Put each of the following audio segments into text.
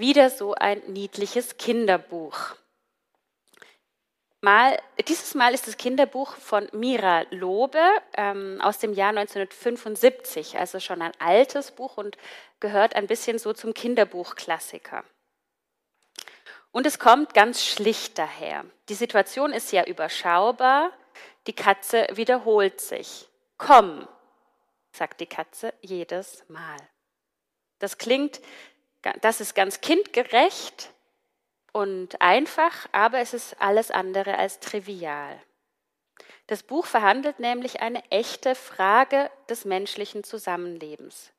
Wieder so ein niedliches Kinderbuch. Mal, dieses Mal ist das Kinderbuch von Mira Lobe ähm, aus dem Jahr 1975, also schon ein altes Buch und gehört ein bisschen so zum Kinderbuchklassiker. Und es kommt ganz schlicht daher. Die Situation ist ja überschaubar, die Katze wiederholt sich. Komm, sagt die Katze jedes Mal. Das klingt, das ist ganz kindgerecht, und einfach, aber es ist alles andere als trivial. Das Buch verhandelt nämlich eine echte Frage des menschlichen Zusammenlebens.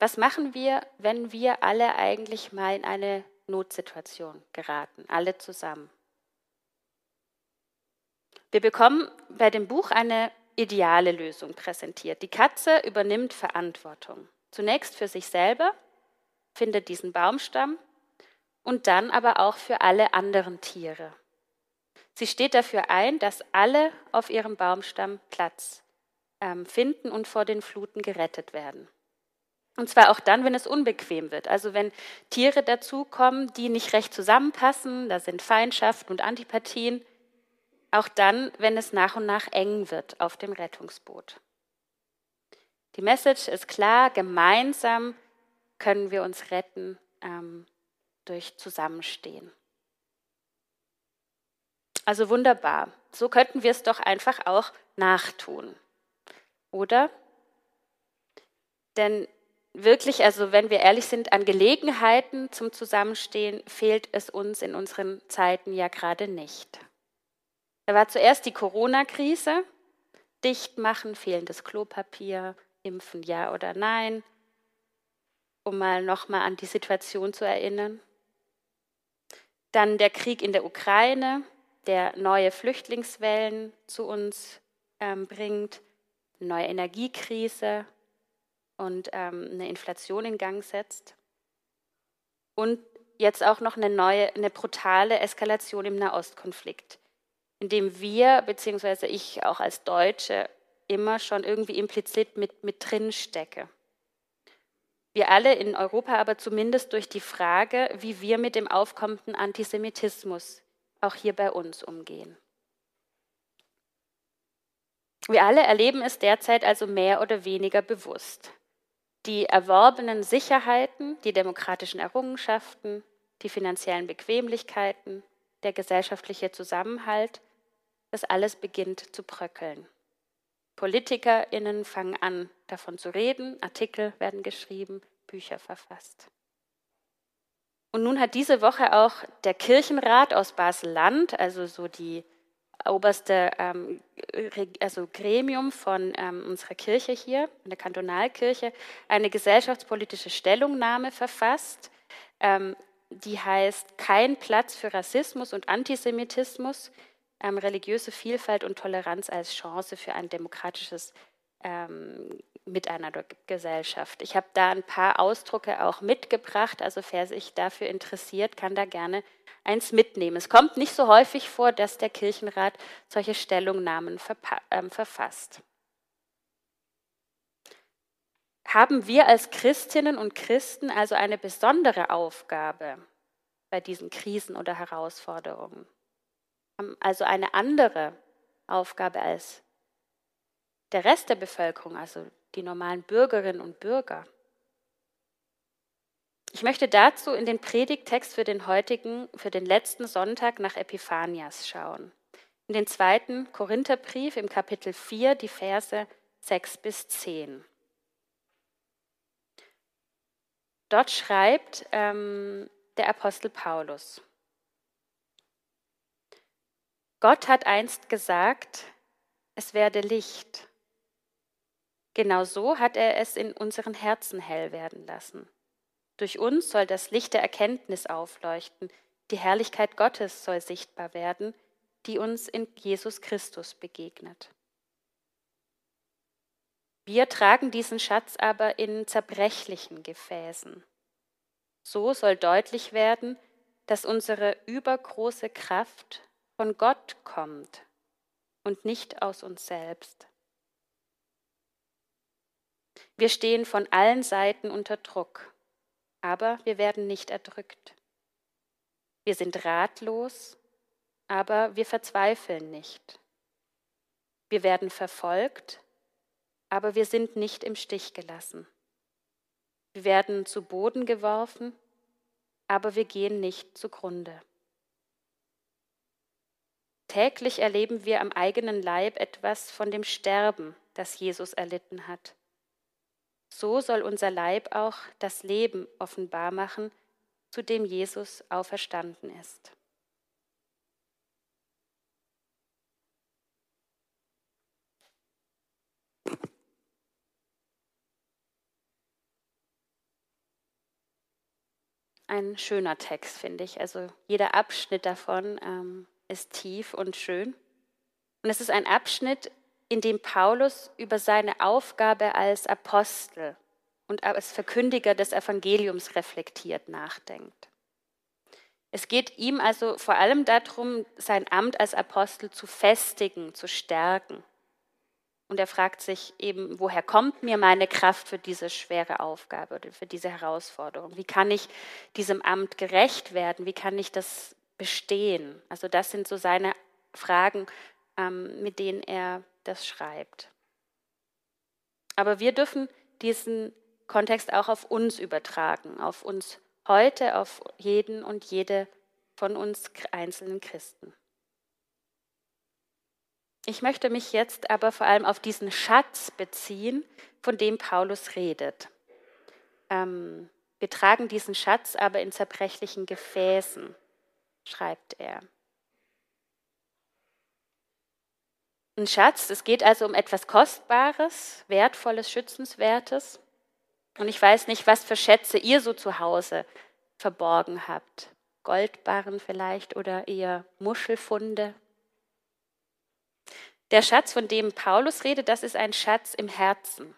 Was machen wir, wenn wir alle eigentlich mal in eine Notsituation geraten, alle zusammen? Wir bekommen bei dem Buch eine ideale Lösung präsentiert. Die Katze übernimmt Verantwortung. Zunächst für sich selber, findet diesen Baumstamm und dann aber auch für alle anderen Tiere. Sie steht dafür ein, dass alle auf ihrem Baumstamm Platz ähm, finden und vor den Fluten gerettet werden. Und zwar auch dann, wenn es unbequem wird. Also wenn Tiere dazukommen, die nicht recht zusammenpassen, da sind Feindschaften und Antipathien. Auch dann, wenn es nach und nach eng wird auf dem Rettungsboot. Die Message ist klar, gemeinsam können wir uns retten ähm, durch Zusammenstehen. Also wunderbar. So könnten wir es doch einfach auch nachtun. Oder? Denn wirklich, also wenn wir ehrlich sind, an Gelegenheiten zum Zusammenstehen fehlt es uns in unseren Zeiten ja gerade nicht. Da war zuerst die Corona-Krise, Dichtmachen, fehlendes Klopapier, Impfen ja oder nein, um mal nochmal an die Situation zu erinnern. Dann der Krieg in der Ukraine, der neue Flüchtlingswellen zu uns ähm, bringt, eine neue Energiekrise und ähm, eine Inflation in Gang setzt. Und jetzt auch noch eine neue, eine brutale Eskalation im Nahostkonflikt, in dem wir, beziehungsweise ich auch als Deutsche, immer schon irgendwie implizit mit, mit drin stecke. Wir alle in Europa aber zumindest durch die Frage, wie wir mit dem aufkommenden Antisemitismus auch hier bei uns umgehen. Wir alle erleben es derzeit also mehr oder weniger bewusst. Die erworbenen Sicherheiten, die demokratischen Errungenschaften, die finanziellen Bequemlichkeiten, der gesellschaftliche Zusammenhalt, das alles beginnt zu bröckeln. PolitikerInnen fangen an, davon zu reden, Artikel werden geschrieben, Bücher verfasst. Und nun hat diese Woche auch der Kirchenrat aus Basel-Land, also so die oberste ähm, also Gremium von ähm, unserer Kirche hier, der Kantonalkirche, eine gesellschaftspolitische Stellungnahme verfasst, ähm, die heißt Kein Platz für Rassismus und Antisemitismus, ähm, religiöse Vielfalt und Toleranz als Chance für ein demokratisches ähm, Miteinander Gesellschaft. Ich habe da ein paar Ausdrucke auch mitgebracht, also wer sich dafür interessiert, kann da gerne eins mitnehmen. Es kommt nicht so häufig vor, dass der Kirchenrat solche Stellungnahmen äh, verfasst. Haben wir als Christinnen und Christen also eine besondere Aufgabe bei diesen Krisen oder Herausforderungen? Also eine andere Aufgabe als der Rest der Bevölkerung, also die normalen Bürgerinnen und Bürger. Ich möchte dazu in den Predigtext für den heutigen, für den letzten Sonntag nach Epiphanias schauen. In den zweiten Korintherbrief im Kapitel 4, die Verse 6 bis 10. Dort schreibt ähm, der Apostel Paulus, Gott hat einst gesagt, es werde Licht. Genau so hat er es in unseren Herzen hell werden lassen. Durch uns soll das Licht der Erkenntnis aufleuchten, die Herrlichkeit Gottes soll sichtbar werden, die uns in Jesus Christus begegnet. Wir tragen diesen Schatz aber in zerbrechlichen Gefäßen. So soll deutlich werden, dass unsere übergroße Kraft von Gott kommt und nicht aus uns selbst. Wir stehen von allen Seiten unter Druck, aber wir werden nicht erdrückt. Wir sind ratlos, aber wir verzweifeln nicht. Wir werden verfolgt, aber wir sind nicht im Stich gelassen. Wir werden zu Boden geworfen, aber wir gehen nicht zugrunde. Täglich erleben wir am eigenen Leib etwas von dem Sterben, das Jesus erlitten hat. So soll unser Leib auch das Leben offenbar machen, zu dem Jesus auferstanden ist. Ein schöner Text, finde ich. Also jeder Abschnitt davon ähm, ist tief und schön. Und es ist ein Abschnitt, in dem Paulus über seine Aufgabe als Apostel und als Verkündiger des Evangeliums reflektiert nachdenkt. Es geht ihm also vor allem darum, sein Amt als Apostel zu festigen, zu stärken. Und er fragt sich eben, woher kommt mir meine Kraft für diese schwere Aufgabe oder für diese Herausforderung? Wie kann ich diesem Amt gerecht werden? Wie kann ich das bestehen? Also das sind so seine Fragen, ähm, mit denen er das schreibt. Aber wir dürfen diesen Kontext auch auf uns übertragen, auf uns heute, auf jeden und jede von uns einzelnen Christen. Ich möchte mich jetzt aber vor allem auf diesen Schatz beziehen, von dem Paulus redet. Ähm, wir tragen diesen Schatz aber in zerbrechlichen Gefäßen, schreibt er. Ein Schatz, es geht also um etwas Kostbares, Wertvolles, Schützenswertes. Und ich weiß nicht, was für Schätze ihr so zu Hause verborgen habt. Goldbarren vielleicht oder eher Muschelfunde. Der Schatz, von dem Paulus redet, das ist ein Schatz im Herzen.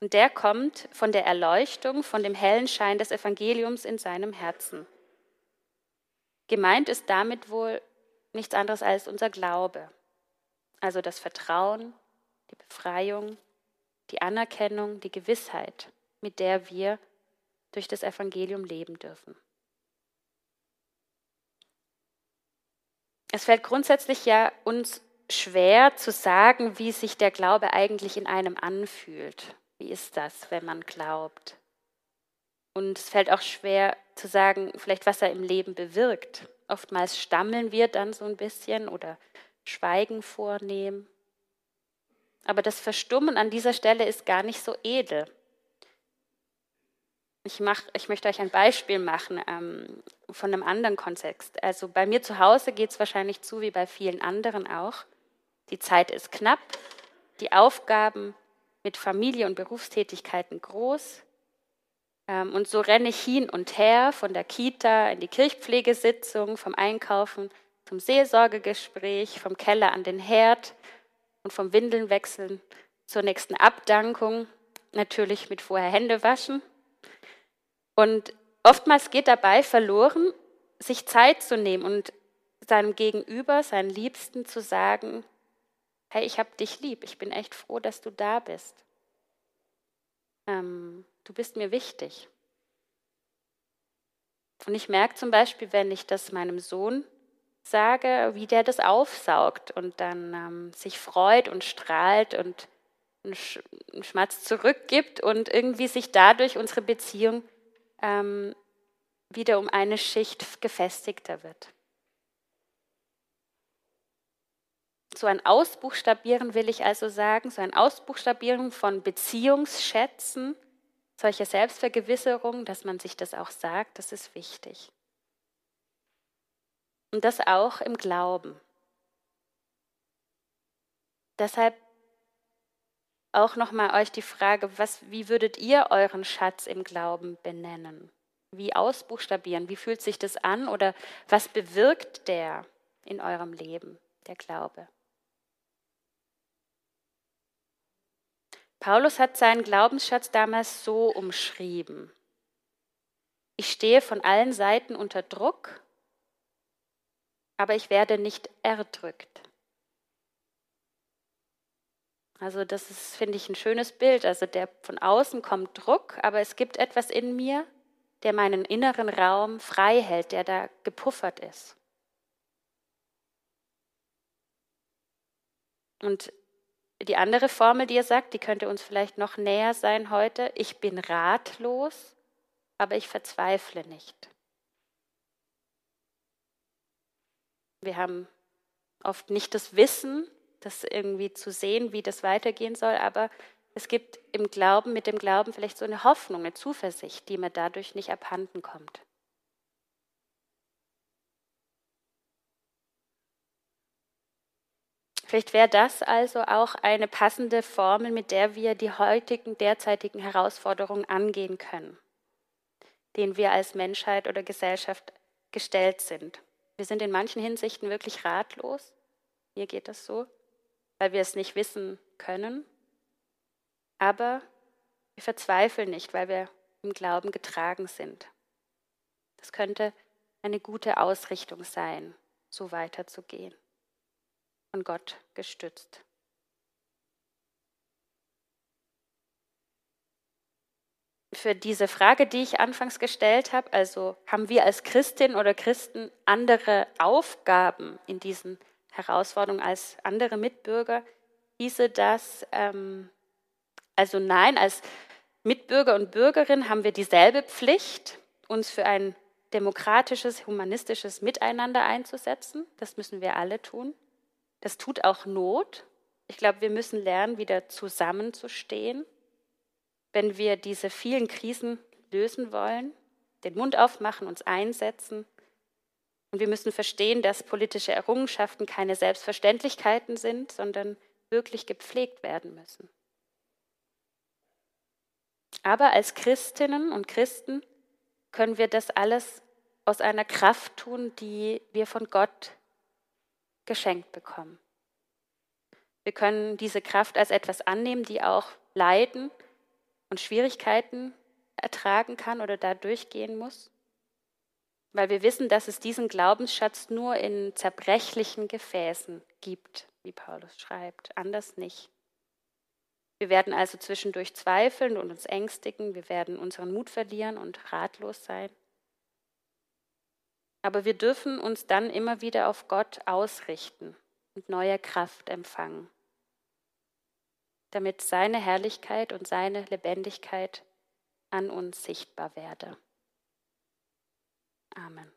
Und der kommt von der Erleuchtung, von dem hellen Schein des Evangeliums in seinem Herzen. Gemeint ist damit wohl nichts anderes als unser Glaube. Also das Vertrauen, die Befreiung, die Anerkennung, die Gewissheit, mit der wir durch das Evangelium leben dürfen. Es fällt grundsätzlich ja uns schwer zu sagen, wie sich der Glaube eigentlich in einem anfühlt. Wie ist das, wenn man glaubt? Und es fällt auch schwer zu sagen, vielleicht was er im Leben bewirkt. Oftmals stammeln wir dann so ein bisschen oder Schweigen vornehmen. Aber das Verstummen an dieser Stelle ist gar nicht so edel. Ich, mach, ich möchte euch ein Beispiel machen ähm, von einem anderen Kontext. Also bei mir zu Hause geht es wahrscheinlich zu wie bei vielen anderen auch. Die Zeit ist knapp, die Aufgaben mit Familie und Berufstätigkeiten groß. Ähm, und so renne ich hin und her von der Kita in die Kirchpflegesitzung, vom Einkaufen zum Seelsorgegespräch, vom Keller an den Herd und vom Windelnwechseln zur nächsten Abdankung, natürlich mit vorher Hände waschen. Und oftmals geht dabei verloren, sich Zeit zu nehmen und seinem Gegenüber, seinen Liebsten zu sagen, hey, ich habe dich lieb, ich bin echt froh, dass du da bist. Ähm, du bist mir wichtig. Und ich merke zum Beispiel, wenn ich das meinem Sohn sage, wie der das aufsaugt und dann ähm, sich freut und strahlt und einen, Sch Schmatz zurückgibt und irgendwie sich dadurch unsere Beziehung ähm, wieder um eine Schicht gefestigter wird. So ein Ausbuchstabieren will ich also sagen, so ein Ausbuchstabieren von Beziehungsschätzen, solche Selbstvergewisserung, dass man sich das auch sagt, das ist wichtig. Und das auch im Glauben. Deshalb auch nochmal euch die Frage, was, wie würdet ihr euren Schatz im Glauben benennen? Wie ausbuchstabieren? Wie fühlt sich das an? Oder was bewirkt der in eurem Leben, der Glaube? Paulus hat seinen Glaubensschatz damals so umschrieben. Ich stehe von allen Seiten unter Druck aber ich werde nicht erdrückt. Also das ist, finde ich, ein schönes Bild. Also der von außen kommt Druck, aber es gibt etwas in mir, der meinen inneren Raum frei hält, der da gepuffert ist. Und die andere Formel, die ihr sagt, die könnte uns vielleicht noch näher sein heute. Ich bin ratlos, aber ich verzweifle nicht. Wir haben oft nicht das Wissen, das irgendwie zu sehen, wie das weitergehen soll, aber es gibt im Glauben, mit dem Glauben vielleicht so eine Hoffnung, eine Zuversicht, die mir dadurch nicht abhanden kommt. Vielleicht wäre das also auch eine passende Formel, mit der wir die heutigen, derzeitigen Herausforderungen angehen können, denen wir als Menschheit oder Gesellschaft gestellt sind. Wir sind in manchen Hinsichten wirklich ratlos. Mir geht das so, weil wir es nicht wissen können. Aber wir verzweifeln nicht, weil wir im Glauben getragen sind. Das könnte eine gute Ausrichtung sein, so weiterzugehen von Gott gestützt. Für diese Frage, die ich anfangs gestellt habe, also haben wir als Christin oder Christen andere Aufgaben in diesen Herausforderungen als andere Mitbürger, hieße das, ähm, also nein, als Mitbürger und Bürgerin haben wir dieselbe Pflicht, uns für ein demokratisches, humanistisches Miteinander einzusetzen. Das müssen wir alle tun. Das tut auch Not. Ich glaube, wir müssen lernen, wieder zusammenzustehen, wenn wir diese vielen Krisen lösen wollen, den Mund aufmachen, uns einsetzen. Und wir müssen verstehen, dass politische Errungenschaften keine Selbstverständlichkeiten sind, sondern wirklich gepflegt werden müssen. Aber als Christinnen und Christen können wir das alles aus einer Kraft tun, die wir von Gott geschenkt bekommen. Wir können diese Kraft als etwas annehmen, die auch Leiden und Schwierigkeiten ertragen kann oder da durchgehen muss, weil wir wissen, dass es diesen Glaubensschatz nur in zerbrechlichen Gefäßen gibt, wie Paulus schreibt, anders nicht. Wir werden also zwischendurch zweifeln und uns ängstigen, wir werden unseren Mut verlieren und ratlos sein. Aber wir dürfen uns dann immer wieder auf Gott ausrichten und neue Kraft empfangen, damit seine Herrlichkeit und seine Lebendigkeit an uns sichtbar werde. Amen.